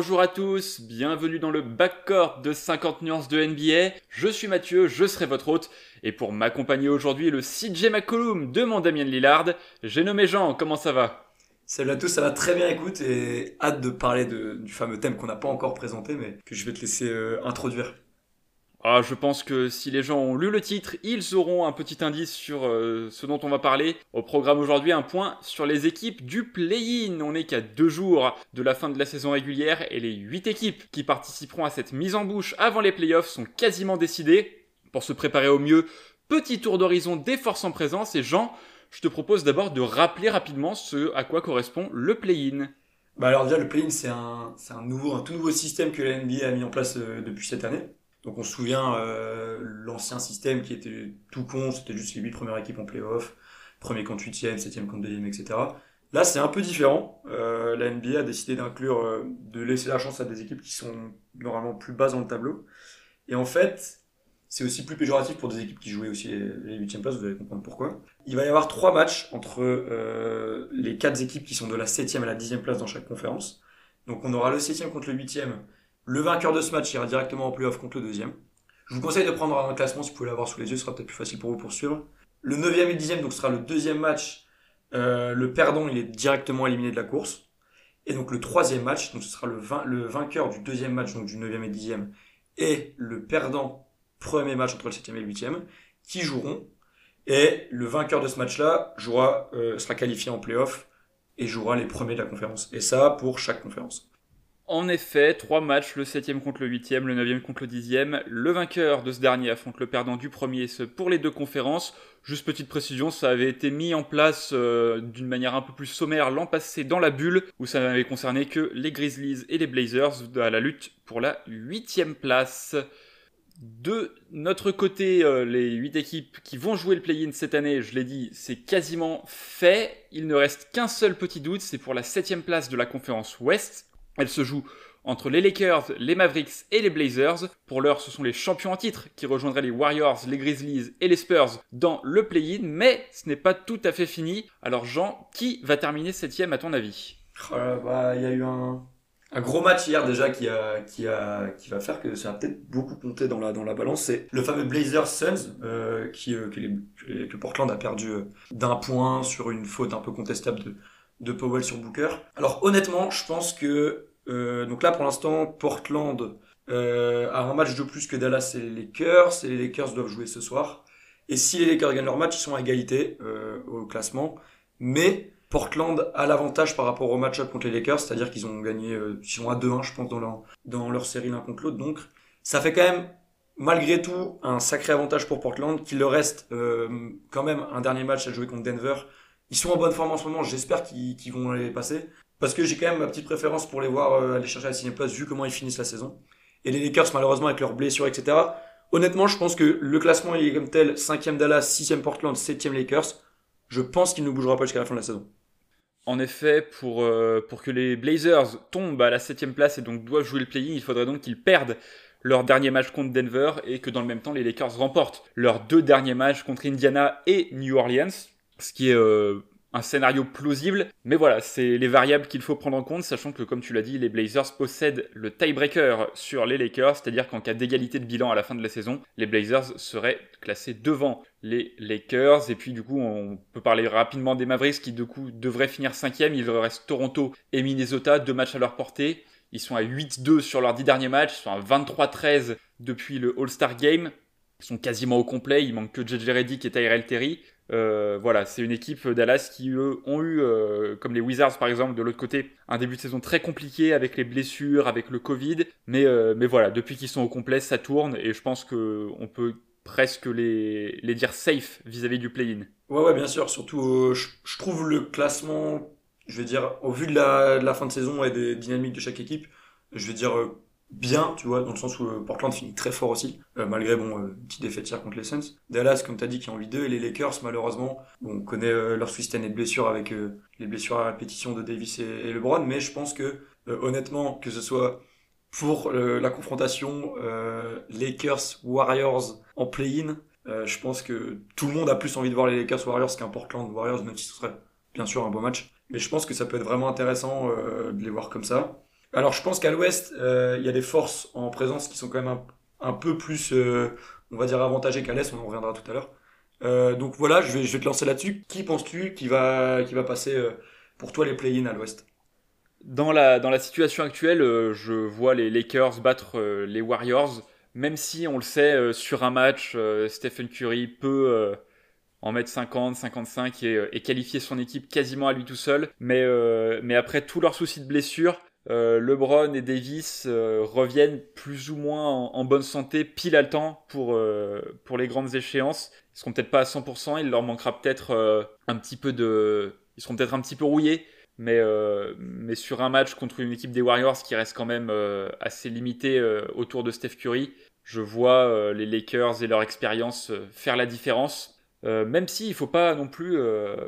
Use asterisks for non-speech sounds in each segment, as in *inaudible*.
Bonjour à tous, bienvenue dans le backcourt de 50 nuances de NBA. Je suis Mathieu, je serai votre hôte. Et pour m'accompagner aujourd'hui, le CJ McCollum de mon Damien Lillard. J'ai nommé Jean, comment ça va? Salut à tous, ça va très bien, écoute, et hâte de parler du fameux thème qu'on n'a pas encore présenté, mais que je vais te laisser euh, introduire. Ah, je pense que si les gens ont lu le titre, ils auront un petit indice sur euh, ce dont on va parler. Au programme aujourd'hui, un point sur les équipes du play-in. On n'est qu'à deux jours de la fin de la saison régulière et les huit équipes qui participeront à cette mise en bouche avant les playoffs sont quasiment décidées. Pour se préparer au mieux, petit tour d'horizon des forces en présence et Jean, je te propose d'abord de rappeler rapidement ce à quoi correspond le play-in. Bah alors déjà le play-in c'est un, un, un tout nouveau système que la NBA a mis en place euh, depuis cette année. Donc on se souvient euh, l'ancien système qui était tout con, c'était juste les 8 premières équipes en play-off, premier contre 8e, 7e contre 2e, etc. Là c'est un peu différent. Euh, la NBA a décidé d'inclure, euh, de laisser la chance à des équipes qui sont normalement plus basses dans le tableau. Et en fait, c'est aussi plus péjoratif pour des équipes qui jouaient aussi les huitièmes places, vous allez comprendre pourquoi. Il va y avoir trois matchs entre les quatre équipes qui sont de la septième à la dixième place dans chaque conférence. Donc on aura le septième contre le huitième. Le vainqueur de ce match ira directement en playoff contre le deuxième. Je vous conseille de prendre un classement si vous pouvez l'avoir sous les yeux, ce sera peut-être plus facile pour vous pour suivre. Le neuvième et le dixième, donc ce sera le deuxième match. Euh, le perdant, il est directement éliminé de la course. Et donc le troisième match, donc ce sera le, vainqueur du deuxième match, donc du neuvième et dixième, et le perdant premier match entre le 7 et le 8 qui joueront. Et le vainqueur de ce match-là jouera, euh, sera qualifié en playoff et jouera les premiers de la conférence. Et ça pour chaque conférence. En effet, trois matchs, le 7 contre le 8 le 9 contre le 10 Le vainqueur de ce dernier affronte le perdant du premier, ce pour les deux conférences. Juste petite précision, ça avait été mis en place euh, d'une manière un peu plus sommaire l'an passé dans la bulle, où ça n'avait concerné que les Grizzlies et les Blazers à la lutte pour la huitième place. De notre côté, euh, les 8 équipes qui vont jouer le play-in cette année, je l'ai dit, c'est quasiment fait. Il ne reste qu'un seul petit doute, c'est pour la 7 place de la conférence Ouest. Elle se joue entre les Lakers, les Mavericks et les Blazers. Pour l'heure, ce sont les champions en titre qui rejoindraient les Warriors, les Grizzlies et les Spurs dans le play-in, mais ce n'est pas tout à fait fini. Alors Jean, qui va terminer septième à ton avis? Oh bah, Il y a eu un, gros match hier déjà qui va faire que ça va peut-être beaucoup compter dans la balance c'est le fameux Blazers Suns euh, qui euh, que, Portland a perdu euh, d'un point sur une faute un peu contestable de Powell sur Booker alors honnêtement je pense que euh, donc là pour l'instant Portland euh, a un match de plus que Dallas et les Lakers et les Lakers doivent jouer ce soir et si les Lakers gagnent leur match ils sont à égalité au classement mais Portland a l'avantage par rapport au match-up contre les Lakers, c'est-à-dire qu'ils ont gagné, euh, ils sont à 2-1, je pense, dans leur, dans leur série l'un contre l'autre. Donc, ça fait quand même, malgré tout, un sacré avantage pour Portland, qu'il leur reste euh, quand même un dernier match à jouer contre Denver. Ils sont en bonne forme en ce moment, j'espère qu'ils vont les passer. Parce que j'ai quand même ma petite préférence pour les voir euh, aller chercher la sixième place, vu comment ils finissent la saison. Et les Lakers, malheureusement, avec leurs blessures, etc. Honnêtement, je pense que le classement il est comme tel, 5 Dallas, 6 Portland, 7 Lakers. Je pense qu'il ne bougera pas jusqu'à la fin de la saison. En effet, pour, euh, pour que les Blazers tombent à la 7 place et donc doivent jouer le play-in, il faudrait donc qu'ils perdent leur dernier match contre Denver et que dans le même temps les Lakers remportent leurs deux derniers matchs contre Indiana et New Orleans, ce qui est euh, un scénario plausible, mais voilà, c'est les variables qu'il faut prendre en compte, sachant que, comme tu l'as dit, les Blazers possèdent le tiebreaker sur les Lakers, c'est-à-dire qu'en cas d'égalité de bilan à la fin de la saison, les Blazers seraient classés devant les Lakers, et puis du coup, on peut parler rapidement des Mavericks qui, du coup, devraient finir cinquième, il reste Toronto et Minnesota, deux matchs à leur portée, ils sont à 8-2 sur leurs dix derniers matchs, ils sont à 23-13 depuis le All-Star Game, ils sont quasiment au complet, il manque que JJ Redick et Tyrell Terry, euh, voilà, c'est une équipe Dallas qui eux, ont eu, euh, comme les Wizards par exemple, de l'autre côté, un début de saison très compliqué avec les blessures, avec le Covid. Mais, euh, mais voilà, depuis qu'ils sont au complet, ça tourne et je pense que on peut presque les, les dire safe vis-à-vis du play-in. Ouais, ouais, bien sûr. Surtout, je, trouve le classement, je vais dire, au vu de la, de la fin de saison et des dynamiques de chaque équipe, je vais dire bien, tu vois, dans le sens où euh, Portland finit très fort aussi, euh, malgré bon, euh, petite défaite hier contre les Suns. Dallas, comme tu as dit, qui est en vie 2, et les Lakers, malheureusement, bon, on connaît leur système et de blessures avec les blessures à répétition de Davis et, LeBron, mais je pense que, honnêtement, que ce soit pour la confrontation Lakers-Warriors en play-in, je pense que tout le monde a plus envie de voir les Lakers-Warriors qu'un Portland-Warriors, même si ce serait bien sûr un beau match. Mais je pense que ça peut être vraiment intéressant de les voir comme ça. Alors je pense qu'à l'ouest, il y a des forces en présence qui sont quand même un, peu plus, on va dire, avantagées qu'à l'est, on en reviendra tout à l'heure. donc voilà, je vais, je vais te lancer là-dessus. Qui penses-tu qui va, qui va passer pour toi les play-in à l'ouest? Dans la, dans la situation actuelle, je vois les Lakers battre les Warriors même si on le sait, euh, sur un match, euh, Stephen Curry peut euh, en mettre 50, 55 et, qualifier son équipe quasiment à lui tout seul. Mais, mais après tous leurs soucis de blessure, LeBron et Davis reviennent plus ou moins en, bonne santé, pile à temps pour, pour les grandes échéances. Ils seront peut-être pas à 100%, il leur manquera peut-être un petit peu de... Ils seront peut-être un petit peu rouillés, mais, mais sur un match contre une équipe des Warriors qui reste quand même assez limitée autour de Steph Curry, je vois euh, les Lakers et leur expérience euh, faire la différence. Euh, même si il faut pas non plus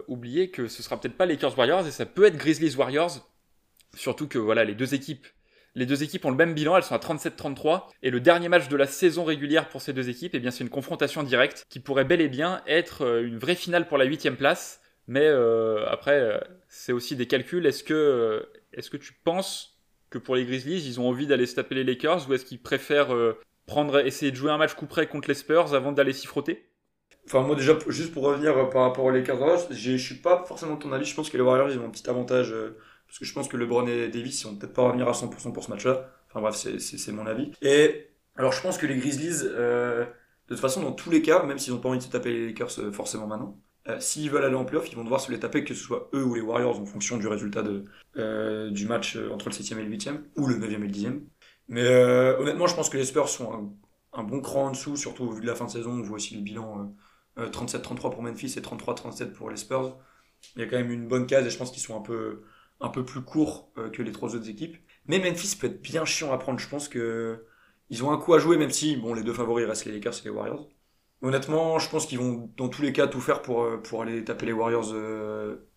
oublier que ce sera peut-être pas Lakers Warriors et ça peut être Grizzlies Warriors. Surtout que voilà, les deux équipes, les deux équipes ont le même bilan, elles sont à 37-33 et le dernier match de la saison régulière pour ces deux équipes, eh bien c'est une confrontation directe qui pourrait bel et bien être une vraie finale pour la huitième place. Mais après, c'est aussi des calculs. Est-ce que, est-ce que tu penses que pour les Grizzlies, ils ont envie d'aller se taper les Lakers ou est-ce qu'ils préfèrent prendre, essayer de jouer un match coup près contre les Spurs avant d'aller s'y frotter? Enfin, moi, déjà, juste pour revenir euh, par rapport aux Lakers, je suis pas forcément de ton avis. Je pense que les Warriors, ils ont un petit avantage. Euh, parce que je pense que LeBron et Davis, ils vont peut-être pas revenir à 100% pour ce match-là. Enfin, bref, c'est mon avis. Et alors, je pense que les Grizzlies, euh, de toute façon, dans tous les cas, même s'ils n'ont pas envie de se taper les Lakers forcément maintenant, s'ils veulent aller en playoff, ils vont devoir se les taper, que ce soit eux ou les Warriors, en fonction du résultat de, du match entre le 7 et le 8 ou le 9 et le 10 mais euh, honnêtement, je pense que les Spurs sont un, bon cran en dessous, surtout au vu de la fin de saison. On voit aussi le bilan 37-33 euh, pour Memphis et 33-37 pour les Spurs. Il y a quand même une bonne case et je pense qu'ils sont un peu, un peu plus courts euh, que les trois autres équipes. Mais Memphis peut être bien chiant à prendre. Je pense que ils ont un coup à jouer, même si bon, les deux favoris restent les Lakers et les Warriors. Honnêtement, je pense qu'ils vont dans tous les cas tout faire pour, pour aller taper les Warriors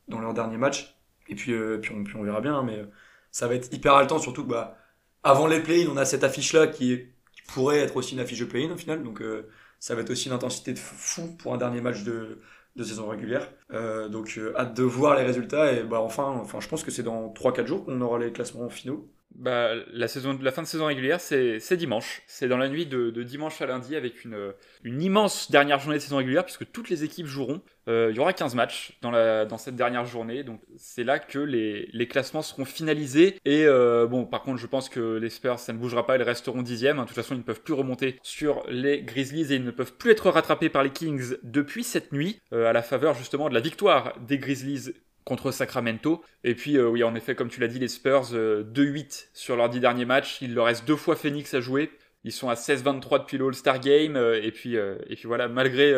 dans leur dernier match. Et puis, puis, on, verra bien, hein, mais ça va être hyper haletant, surtout bah, avant les play-in, on a cette affiche-là qui, pourrait être aussi une affiche de play-in au final. Donc euh, ça va être aussi une intensité de fou pour un dernier match de, saison régulière. Euh, donc euh, hâte de voir les résultats. Et bah enfin, enfin je pense que c'est dans 3-4 jours qu'on aura les classements finaux. Bah, la, fin de saison régulière, c'est dimanche. C'est dans la nuit de, dimanche à lundi avec une, immense dernière journée de saison régulière puisque toutes les équipes joueront. Euh, il y aura 15 matchs dans, cette dernière journée. Donc c'est là que les, les, classements seront finalisés. Et euh, bon, par contre, je pense que les Spurs, ça ne bougera pas. Ils resteront dixièmes. De toute façon, ils ne peuvent plus remonter sur les Grizzlies et ils ne peuvent plus être rattrapés par les Kings depuis cette nuit euh, à la faveur justement de la victoire des Grizzlies contre Sacramento. Et puis, euh, oui, en effet, comme tu l'as dit, les Spurs, 2-8 euh, sur leurs 10 derniers matchs. Il leur reste deux fois Phoenix à jouer. Ils sont à 16-23 depuis l'All-Star Game. Euh, et, puis, et puis voilà, malgré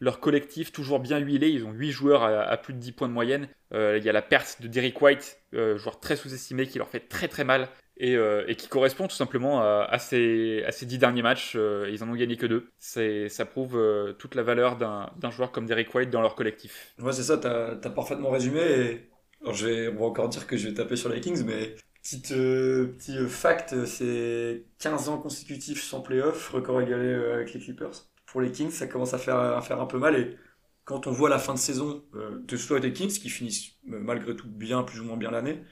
leur collectif toujours bien huilé, ils ont 8 joueurs à, plus de 10 points de moyenne. Il y a la perte de Derrick White, joueur très sous-estimé, qui leur fait très très mal. Euh, et, qui correspond tout simplement à, ces, à ces dix derniers matchs. Euh, ils en ont gagné que deux. Ça prouve euh, toute la valeur d'un joueur comme Derek White dans leur collectif. Ouais, c'est ça, t'as as parfaitement résumé. Et... Alors, on va encore dire que je vais taper sur les Kings, mais petite, petit fact, c'est 15 ans consécutifs sans playoff, record égalé avec les Clippers. Pour les Kings, ça commence à faire, à faire un peu mal. Et quand on voit la fin de saison de soit des Kings, qui finissent malgré tout bien, plus ou moins bien l'année,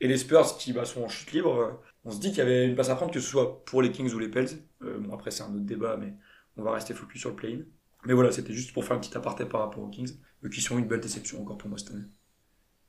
et les Spurs qui bah, sont en chute libre, on se dit qu'il y avait une place à prendre, que ce soit pour les Kings ou les Pels. Euh, bon, après, c'est un autre débat, mais on va rester focus sur le play-in. Mais voilà, c'était juste pour faire un petit aparté par rapport aux Kings, qui sont une belle déception encore pour moi cette année.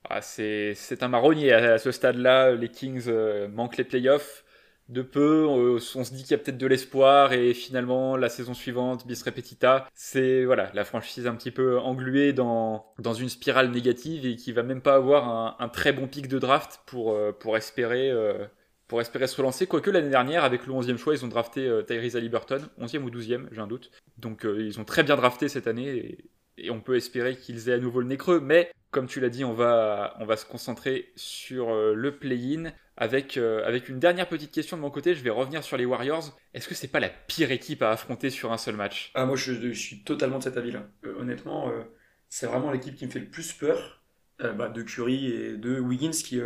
Ah, c'est un marronnier à, ce stade-là. Les Kings euh, manquent les playoffs de peu. On, se dit qu'il y a peut-être de l'espoir et finalement la saison suivante, bis repetita, c'est voilà la franchise un petit peu engluée dans, dans une spirale négative et qui va même pas avoir un, très bon pic de draft pour, euh, pour espérer. Euh, pour espérer se relancer, quoique l'année dernière, avec le 11e choix, ils ont drafté euh, Tyrese Halliburton, 11e ou 12e, j'ai un doute. Donc ils ont très bien drafté cette année et on peut espérer qu'ils aient à nouveau le nez creux. Mais comme tu l'as dit, on va, on va se concentrer sur le play-in. Avec, euh, avec une dernière petite question de mon côté, je vais revenir sur les Warriors. Est-ce que c'est pas la pire équipe à affronter sur un seul match? Ah moi je, suis totalement de cet avis-là. Euh, honnêtement, euh, c'est vraiment l'équipe qui me fait le plus peur. Bah, de Curry et de Wiggins qui...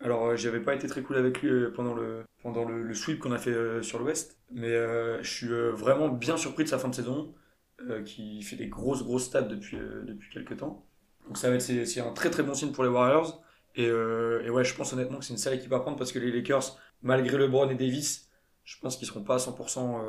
alors j'avais pas été très cool avec lui pendant le, pendant le, sweep qu'on a fait sur l'Ouest. Mais je suis vraiment bien surpris de sa fin de saison. Qui fait des grosses grosses stats depuis, depuis quelques temps. Donc ça va être c'est un très très bon signe pour les Warriors. Et, ouais, je pense honnêtement que c'est une sale équipe à prendre parce que les Lakers, malgré LeBron et Davis, je pense qu'ils seront pas à 100%,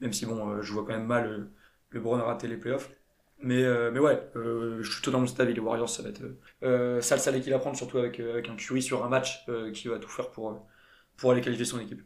même si bon, je vois quand même mal LeBron raté les playoffs. Mais, mais ouais, je suis totalement stable. Les Warriors, ça va être sale, sale équipe à prendre, surtout avec, avec un Curry sur un match qui va tout faire pour, pour aller qualifier son équipe.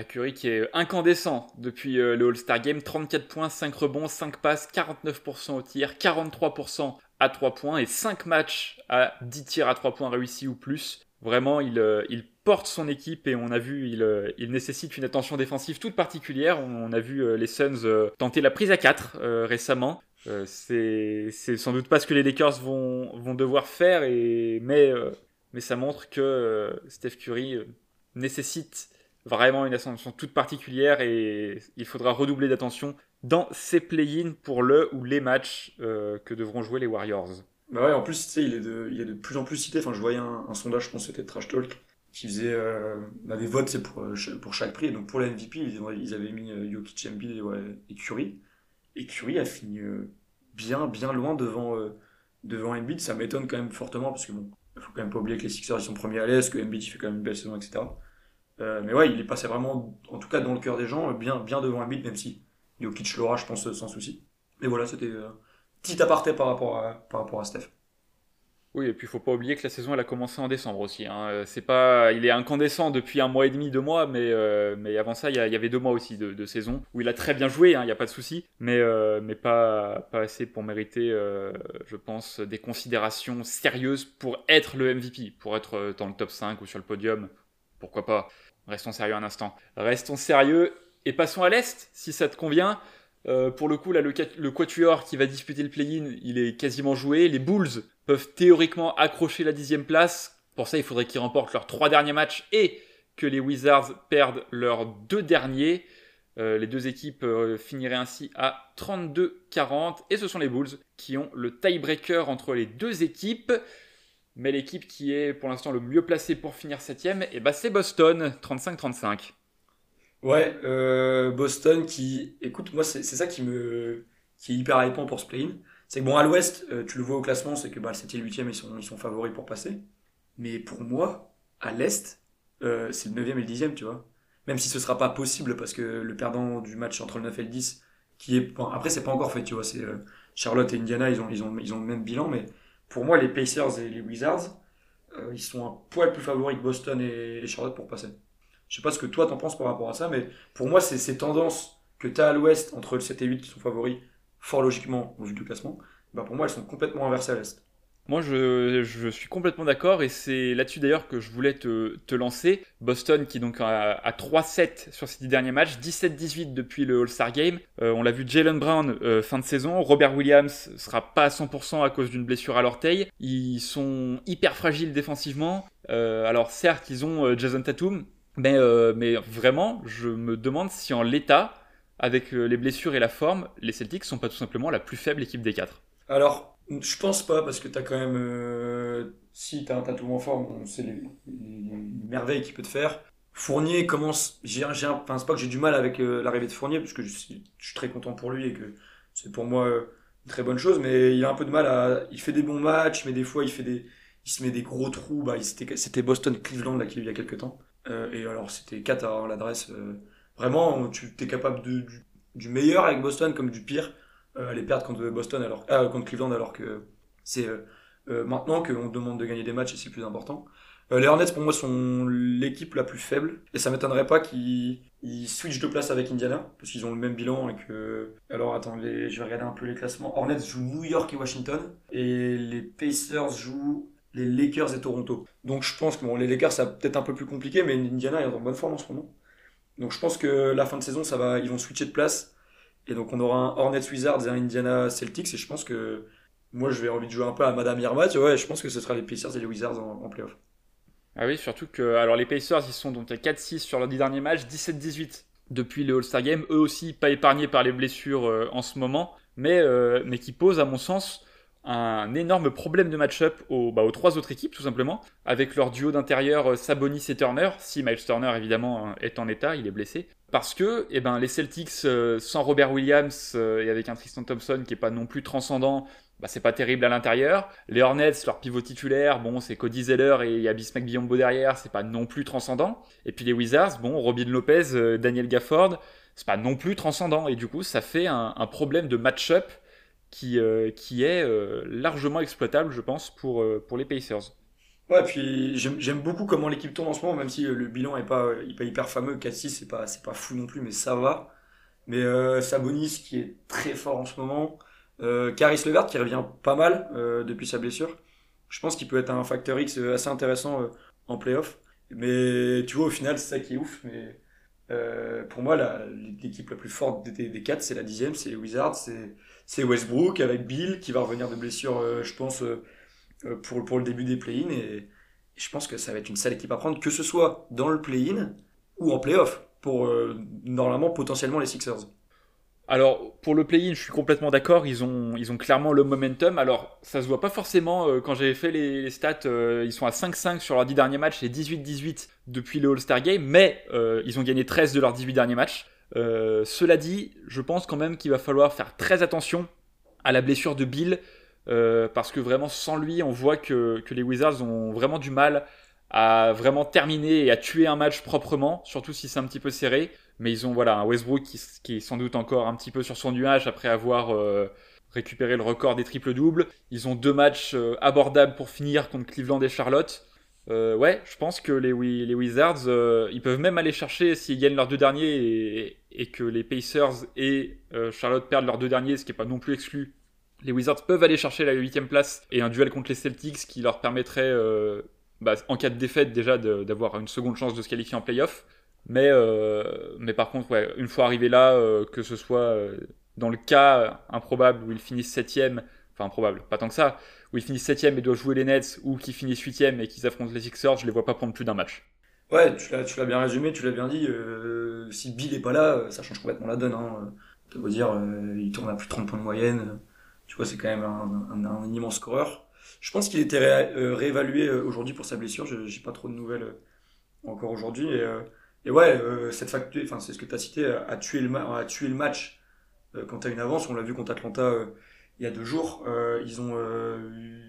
Curry qui est incandescent depuis euh, le All-Star Game, 34 points, 5 rebonds, 5 passes, 49% au tir, 43% à 3 points et 5 matchs à 10 tirs à 3 points réussis ou plus. Vraiment, il, euh, il porte son équipe et on a vu, il, euh, nécessite une attention défensive toute particulière. On, a vu les Suns tenter la prise à 4 récemment. c'est sans doute pas ce que les Lakers vont, vont devoir faire, et, mais, mais ça montre que Steph Curry nécessite vraiment une ascension toute particulière et il faudra redoubler d'attention dans ces play-in pour le ou les matchs euh, que devront jouer les Warriors. Bah ouais, en plus, tu sais, il est, de, il est de plus en plus cité. Enfin, je voyais un, sondage, je pense c'était Trash Talk, qui faisait euh, des votes pour, euh, pour chaque prix. donc pour la MVP, ils, avaient mis euh, Jokic, et, Curry. Et Curry a fini bien, bien loin devant, devant Embiid. Ça m'étonne quand même fortement parce que bon, faut quand même pas oublier que les Sixers ils sont premiers à l'Est, que Embiid il fait quand même une belle saison, etc. Euh, mais ouais, il est passé vraiment, en tout cas dans le cœur des gens, bien, bien devant Embiid, même si Jokic l'aura, je pense, sans souci. Mais voilà, c'était euh, petit aparté par rapport à, par rapport à Steph. Oui, et puis il faut pas oublier que la saison elle a commencé en décembre aussi. Hein. Euh, c'est pas, il est incandescent depuis un mois et demi, deux mois, mais, mais avant ça il y, avait deux mois aussi de, saison où il a très bien joué, hein, il n'y a pas de souci, mais, mais pas, pas assez pour mériter, je pense, des considérations sérieuses pour être le MVP, pour être dans le top 5 ou sur le podium, pourquoi pas. Restons sérieux un instant. Restons sérieux et passons à l'Est, si ça te convient. Euh, pour le coup, là, le, Quatuor qui va disputer le play-in, il est quasiment joué. Les Bulls peuvent théoriquement accrocher la dixième place. Pour ça, il faudrait qu'ils remportent leurs trois derniers matchs et que les Wizards perdent leurs deux derniers. Euh, les deux équipes euh, finiraient ainsi à 32-40 et ce sont les Bulls qui ont le tiebreaker entre les deux équipes. Mais l'équipe qui est pour l'instant le mieux placée pour finir septième, et eh ben c'est Boston, 35-35. Ouais, euh, Boston qui, écoute, moi c'est ça qui me, qui est hyper hypant pour ce play-in. C'est que bon à l'Ouest, euh, tu le vois au classement, c'est que bah, le 7 et le 8 ils sont, ils sont favoris pour passer. Mais pour moi, à l'Est, euh, c'est le 9 et le 10 tu vois. Même si ce sera pas possible parce que le perdant du match entre le 9 et le 10, qui est, bon, après c'est pas encore fait, tu vois, c'est Charlotte et Indiana, ils ont, ils ont, ils ont le même bilan, mais pour moi, les Pacers et les Wizards, euh, ils sont un poil plus favoris que Boston et, Charlotte pour passer. Je sais pas ce que toi t'en penses par rapport à ça, mais pour moi, ces tendances que tu as à l'ouest entre le 7 et 8 qui sont favoris, fort logiquement au vu du classement, bah pour moi, elles sont complètement inversées à l'est. Moi, je, suis complètement d'accord et c'est là-dessus d'ailleurs que je voulais te, lancer. Boston qui donc a, 3-7 sur ces 10 derniers matchs, 17-18 depuis le All-Star Game. Euh, on l'a vu Jalen Brown euh, fin de saison. Robert Williams sera pas à 100% à cause d'une blessure à l'orteil. Ils sont hyper fragiles défensivement. Euh, alors certes, ils ont Jason Tatum, mais, mais vraiment, je me demande si en l'état, avec les blessures et la forme, les Celtics sont pas tout simplement la plus faible équipe des quatre. Alors, je pense pas, parce que t'as quand même. Euh, si t'as un tatou en forme, on les, merveilles qu'il peut te faire. Fournier commence. J'ai, j'ai, enfin, c'est pas que j'ai du mal avec euh, l'arrivée de Fournier, parce que je suis, très content pour lui et que c'est pour moi euh, une très bonne chose, mais il a un peu de mal à. Il fait des bons matchs, mais des fois il fait des. Il se met des gros trous. Bah, c'était, c'était Boston-Cleveland là qu'il y a eu il y a quelques temps. et alors c'était 4 à l'adresse. vraiment, tu es capable de, du, du meilleur avec Boston comme du pire euh, les perdre contre Boston alors euh, contre Cleveland alors que c'est euh, maintenant qu'on demande de gagner des matchs et c'est plus important. les Hornets pour moi sont l'équipe la plus faible et ça m'étonnerait pas qu'ils switchent de place avec Indiana parce qu'ils ont le même bilan et que alors attends je vais regarder un peu les classements. Hornets jouent New York et Washington et les Pacers jouent les Lakers et Toronto. Donc je pense que les Lakers ça peut-être un peu plus compliqué mais Indiana est en bonne forme en ce moment. Donc je pense que la fin de saison ça va ils vont switcher de place et donc on aura un Hornets Wizards et un Indiana Celtics. Et je pense que moi je vais envie de jouer un peu à Madame Irma. Tu vois, et je pense que ce sera les Pacers et les Wizards en, playoff. Ah oui, surtout que alors les Pacers ils sont donc à 4-6 sur leurs 10 derniers matchs, 17-18 depuis le All-Star Game. Eux aussi pas épargnés par les blessures euh, en ce moment, mais, euh, mais qui posent à mon sens un énorme problème de match-up aux, bah, trois autres équipes, tout simplement, avec leur duo d'intérieur euh, Sabonis et Turner, si Miles Turner évidemment est en état, il est blessé. Parce que eh ben, les Celtics, sans Robert Williams et avec un Tristan Thompson qui est pas non plus transcendant, bah, c'est pas terrible à l'intérieur. Les Hornets, leur pivot titulaire, bon, c'est Cody Zeller et il y a Bismack Biombo derrière, c'est pas non plus transcendant. Et puis les Wizards, bon, Robin Lopez, euh, Daniel Gafford, c'est pas non plus transcendant. Et du coup, ça fait un, problème de match-up qui, euh, est euh, largement exploitable, je pense, pour, pour les Pacers. Ouais, puis j'aime beaucoup comment l'équipe tourne en ce moment, même si le bilan est pas, pas hyper fameux. 4-6, c'est pas, pas fou non plus, mais ça va. Mais Sabonis, qui est très fort en ce moment. Euh, Caris Levert qui revient pas mal euh, depuis sa blessure. Je pense qu'il peut être un facteur X assez intéressant euh, en playoff. Mais tu vois, au final, c'est ça qui est ouf. Mais pour moi, l'équipe la, plus forte des, quatre, c'est la dixième, c'est les Wizards, c'est Westbrook avec Bill qui va revenir de blessure, je pense, pour, pour le début des play-in. Et, je pense que ça va être une sale équipe à prendre, que ce soit dans le play-in ou en playoff, pour normalement potentiellement les Sixers. Alors, pour le play-in, je suis complètement d'accord. Ils ont, ils ont clairement le momentum. Alors, ça se voit pas forcément euh, quand j'avais fait les, stats. Euh, ils sont à 5-5 sur leurs 10 derniers matchs et 18-18 depuis le All-Star Game. Mais euh, ils ont gagné 13 de leurs 18 derniers matchs. cela dit, je pense quand même qu'il va falloir faire très attention à la blessure de Bill. Parce que vraiment, sans lui, on voit que, les Wizards ont vraiment du mal à vraiment terminer et à tuer un match proprement, surtout si c'est un petit peu serré mais ils ont voilà un Westbrook qui, est sans doute encore un petit peu sur son nuage après avoir euh, récupéré le record des triples doubles. Ils ont deux matchs euh, abordables pour finir contre Cleveland et Charlotte. Euh, ouais, je pense que les, les Wizards, ils peuvent même aller chercher s'ils gagnent leurs deux derniers et, que les Pacers et Charlotte perdent leurs deux derniers, ce qui n'est pas non plus exclu. Les Wizards peuvent aller chercher la huitième place et un duel contre les Celtics qui leur permettrait, bah, en cas de défaite déjà, d'avoir une seconde chance de se qualifier en playoff. Mais, euh, mais par contre, ouais, une fois arrivé là, euh, que ce soit euh, dans le cas improbable où ils finissent septième, enfin improbable, pas tant que ça, où ils finissent septième et doivent jouer les Nets, ou qu'ils finissent huitième et qu'ils affrontent les Sixers, je les vois pas prendre plus d'un match. Ouais, tu l'as bien résumé, tu l'as bien dit. si Bill est pas là, ça change complètement la donne. Hein. Tu veux dire, il tourne à plus de 30 points de moyenne. Tu vois, c'est quand même un, un, immense scoreur. Je pense qu'il était réévalué aujourd'hui pour sa blessure. J'ai pas trop de nouvelles encore aujourd'hui. Et, et ouais, euh, cette facture, enfin c'est ce que tu as cité, a tué le, a tué le match euh, quand tu as une avance. On l'a vu contre Atlanta euh, il y a deux jours. ils ont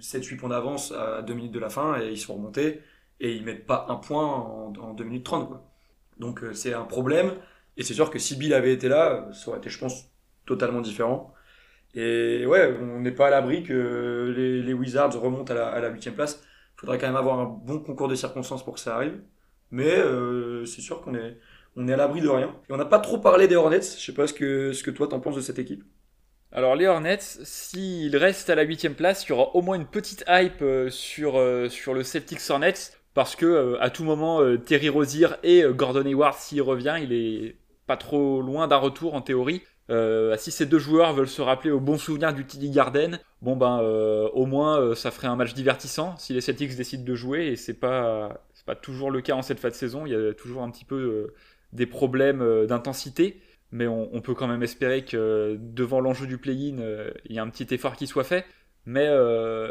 7-8 points d'avance à 2 minutes de la fin et ils sont remontés et ils mettent pas un point en, en 2 minutes 30. Quoi. Donc c'est un problème. Et c'est sûr que si Bill avait été là, ça aurait été, je pense, totalement différent. Et ouais, on n'est pas à l'abri que les, Wizards remontent à la huitième place. Il faudrait quand même avoir un bon concours de circonstances pour que ça arrive. Mais euh, c'est sûr qu'on est, on est à l'abri de rien. Et on n'a pas trop parlé des Hornets. Je sais pas ce que, ce que toi t'en penses de cette équipe. Alors les Hornets, s'ils restent à la huitième place, il y aura au moins une petite hype euh, sur, euh, sur le Celtics Hornets. Parce que à tout moment, Terry Rozier et Gordon Hayward, s'il revient, il est pas trop loin d'un retour en théorie. Si ces deux joueurs veulent se rappeler au bon souvenir du TD Garden, bon ben au moins ça ferait un match divertissant si les Celtics décident de jouer et c'est pas pas toujours le cas en cette fin de saison. Il y a toujours un petit peu euh, des problèmes euh, d'intensité. Mais on, peut quand même espérer que devant l'enjeu du play-in, euh, il y a un petit effort qui soit fait. Mais,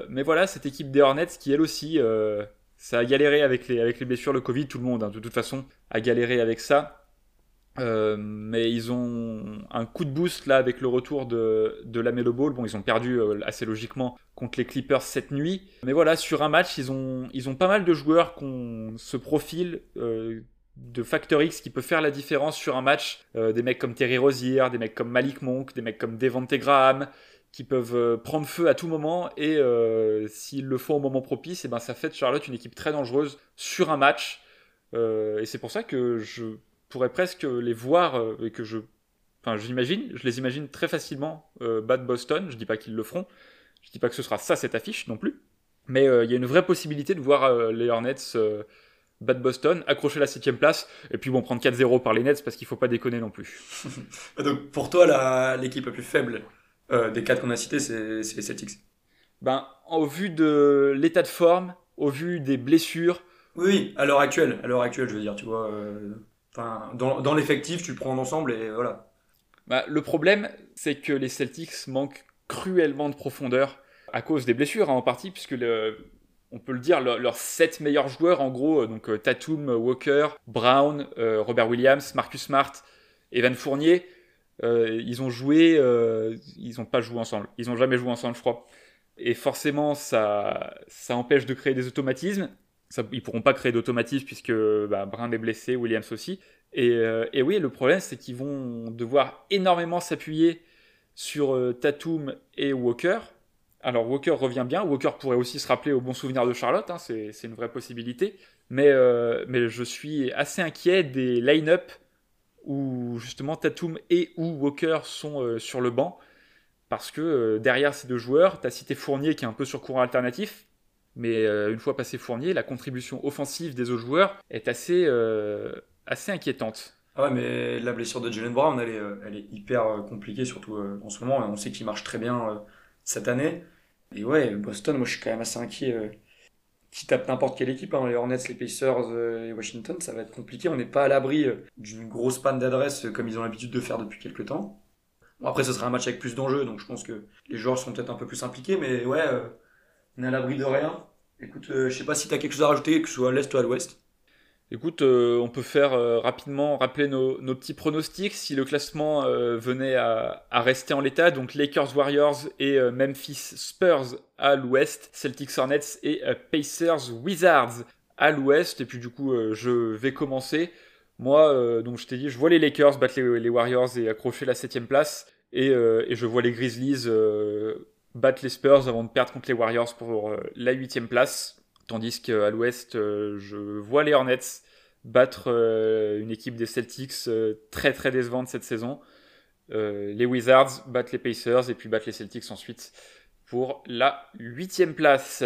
mais voilà, cette équipe des Hornets qui, elle aussi, ça a galéré avec les, avec les blessures, le Covid, tout le monde, hein, de toute façon, a galéré avec ça. Euh, mais ils ont un coup de boost là avec le retour de, de la Melo Ball. Bon, ils ont perdu euh, assez logiquement contre les Clippers cette nuit. Mais voilà, sur un match, ils ont, ils ont pas mal de joueurs qui ce profil euh, de Factor X qui peut faire la différence sur un match. des mecs comme Terry Rozier, des mecs comme Malik Monk, des mecs comme Devante Graham qui peuvent prendre feu à tout moment et s'ils le font au moment propice, et eh ben ça fait de Charlotte une équipe très dangereuse sur un match. et c'est pour ça que je pourrais presque les voir euh, et que je. Enfin, j'imagine, je les imagine très facilement euh, battre Boston. Je dis pas qu'ils le feront. Je dis pas que ce sera ça cette affiche non plus. Mais euh, il y a une vraie possibilité de voir les Hornets battre Boston, accrocher la 7 place, et puis bon, prendre 4-0 par les Nets parce qu'il faut pas déconner non plus. *laughs* Donc pour toi, l'équipe la plus faible des quatre qu'on a cités, c'est les Celtics Ben, au vu de l'état de forme, au vu des blessures. Oui, à l'heure actuelle, à l'heure actuelle, je veux dire, tu vois. Dans, l'effectif, tu le prends en ensemble et voilà. Bah, le problème, c'est que les Celtics manquent cruellement de profondeur à cause des blessures hein, en partie, puisque on peut le dire, leurs sept meilleurs joueurs, en gros, euh, donc euh, Tatum, Walker, Brown, euh, Robert Williams, Marcus Smart Evan Fournier, ils ont joué, ils n'ont pas joué ensemble. Ils n'ont jamais joué ensemble, je crois. Et forcément, ça, ça empêche de créer des automatismes. Ça, ils pourront pas créer d'automatisme puisque bah, est blessé, Williams aussi. Et, et oui, le problème, c'est qu'ils vont devoir énormément s'appuyer sur Tatum et Walker. Alors Walker revient bien, Walker pourrait aussi se rappeler au bon souvenir de Charlotte, hein, c'est une vraie possibilité, mais, euh, mais je suis assez inquiet des line-up où justement Tatum et ou Walker sont euh, sur le banc, parce que euh, derrière ces deux joueurs, tu as cité Fournier qui est un peu sur courant alternatif, mais une fois passé Fournier, la contribution offensive des autres joueurs est assez, assez inquiétante. Ah ouais, mais la blessure de Jalen Brown, elle est, elle est hyper compliquée, surtout en ce moment. On sait qu'il marche très bien cette année. Et ouais, Boston, moi je suis quand même assez inquiet. Euh, qui tape n'importe quelle équipe, hein, les Hornets, les Pacers euh, et Washington, ça va être compliqué. On n'est pas à l'abri euh, d'une grosse panne d'adresse comme ils ont l'habitude de faire depuis quelques temps. Bon, après, ce sera un match avec plus d'enjeux, donc je pense que les joueurs seront peut-être un peu plus impliqués, mais ouais, on est à l'abri de rien. Écoute, je sais pas si tu as quelque chose à rajouter, que ce soit à l'est ou à l'ouest. Écoute, euh, on peut faire euh, rapidement rappeler nos, petits pronostics si le classement euh, venait à, rester en l'état. Donc Lakers Warriors et Memphis Spurs à l'ouest, Celtics Hornets et Pacers Wizards à l'ouest. Et puis du coup, je vais commencer. Moi, donc je t'ai dit, je vois les Lakers battre les, Warriors et accrocher la septième place. Et, je vois les Grizzlies battre les Spurs avant de perdre contre les Warriors pour la huitième place. Tandis qu'à l'ouest, euh, je vois les Hornets battre euh, une équipe des Celtics euh, très très décevante cette saison. les Wizards battent les Pacers et puis battent les Celtics ensuite pour la huitième place.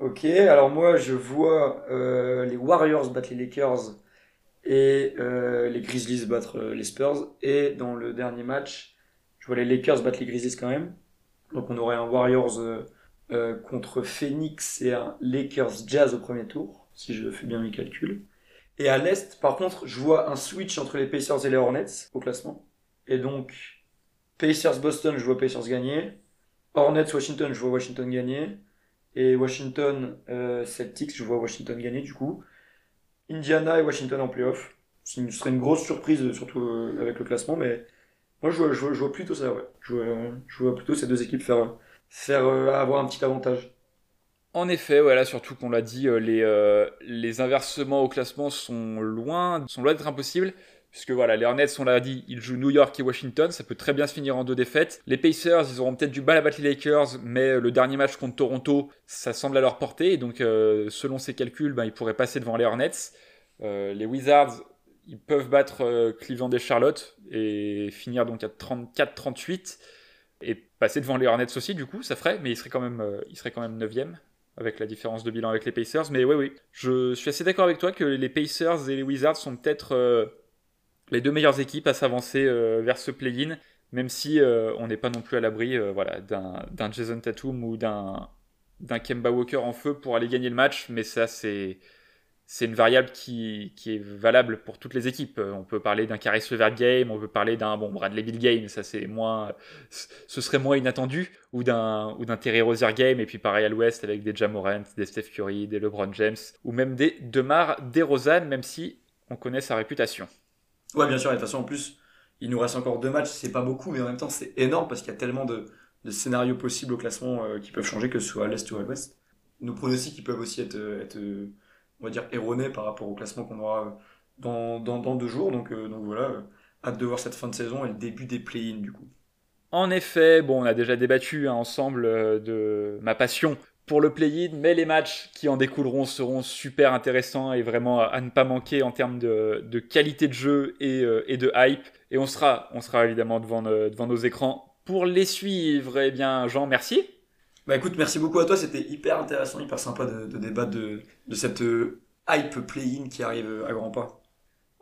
Ok, alors moi je vois les Warriors battre les Lakers et les Grizzlies battre les Spurs. Et dans le dernier match, je vois les Lakers battre les Grizzlies quand même. Donc on aurait un Warriors euh, contre Phoenix et un Lakers Jazz au premier tour, si je fais bien mes calculs. Et à l'Est, par contre, je vois un switch entre les Pacers et les Hornets au classement. Et donc, Pacers Boston, je vois Pacers gagner. Hornets Washington, je vois Washington gagner. Et Washington euh, Celtics, je vois Washington gagner du coup. Indiana et Washington en playoff. Ce serait une grosse surprise, surtout euh, avec le classement, mais moi je vois, plutôt ça, ouais. Je vois, plutôt ces deux équipes faire faire euh, avoir un petit avantage. En effet, voilà, surtout qu'on l'a dit, euh, les, euh, les inversements au classement sont loin, sont loin d'être impossibles. Puisque voilà, les Hornets, on l'a dit, ils jouent New York et Washington, ça peut très bien se finir en deux défaites. Les Pacers, ils auront peut-être du mal à battre les Lakers, mais le dernier match contre Toronto, ça semble à leur portée, et donc selon ces calculs, ben, ils pourraient passer devant les Hornets. les Wizards, ils peuvent battre Cleveland et Charlotte, et finir donc à 34-38 et passer devant les Hornets aussi, du coup, ça ferait, mais il serait quand même, euh, il serait quand même 9ème avec la différence de bilan avec les Pacers. Mais oui, oui, je suis assez d'accord avec toi que les Pacers et les Wizards sont peut-être euh, les deux meilleures équipes à s'avancer euh, vers ce play-in, même si on n'est pas non plus à l'abri voilà, d'un Jason Tatum ou d'un Kemba Walker en feu pour aller gagner le match, mais ça, c'est c'est une variable qui, qui, est valable pour toutes les équipes. Euh, on peut parler d'un Caris Levert game, on peut parler d'un bon Bradley Bill game, ça c'est moins, ce serait moins inattendu, ou d'un ou d'un Terry Rozier game, et puis pareil à l'Ouest avec des Jamorant, des Steph Curry, des LeBron James, ou même des Demar DeRozan, même si on connaît sa réputation. Ouais, bien sûr. Et de toute façon, en plus, il nous reste encore deux matchs, c'est pas beaucoup, mais en même temps c'est énorme parce qu'il y a tellement de, de, scénarios possibles au classement euh, qui peuvent changer, que ce soit à l'Est ou à l'Ouest. Nos pronostics qui peuvent aussi être, être on va dire, erroné par rapport au classement qu'on aura dans, dans, deux jours. Donc, euh, donc voilà, euh, hâte de voir cette fin de saison et le début des play-in du coup. En effet, bon, on a déjà débattu hein, ensemble euh, de ma passion pour le play-in, mais les matchs qui en découleront seront super intéressants et vraiment à ne pas manquer en termes de, de qualité de jeu et, et, de hype. Et on sera, on sera évidemment devant, devant nos écrans pour les suivre. Eh bien, Jean, merci. Bah écoute, merci beaucoup à toi, c'était hyper intéressant, hyper sympa de, de débattre de, cette euh, hype play-in qui arrive euh, à grands pas.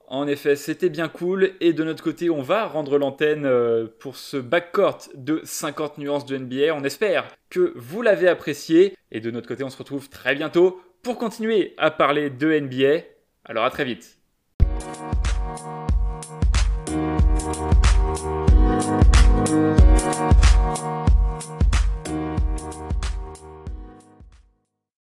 En effet, c'était bien cool. Et de notre côté, on va rendre l'antenne euh, pour ce backcourt de 50 nuances de NBA. On espère que vous l'avez apprécié. Et de notre côté, on se retrouve très bientôt pour continuer à parler de NBA. Alors à très vite.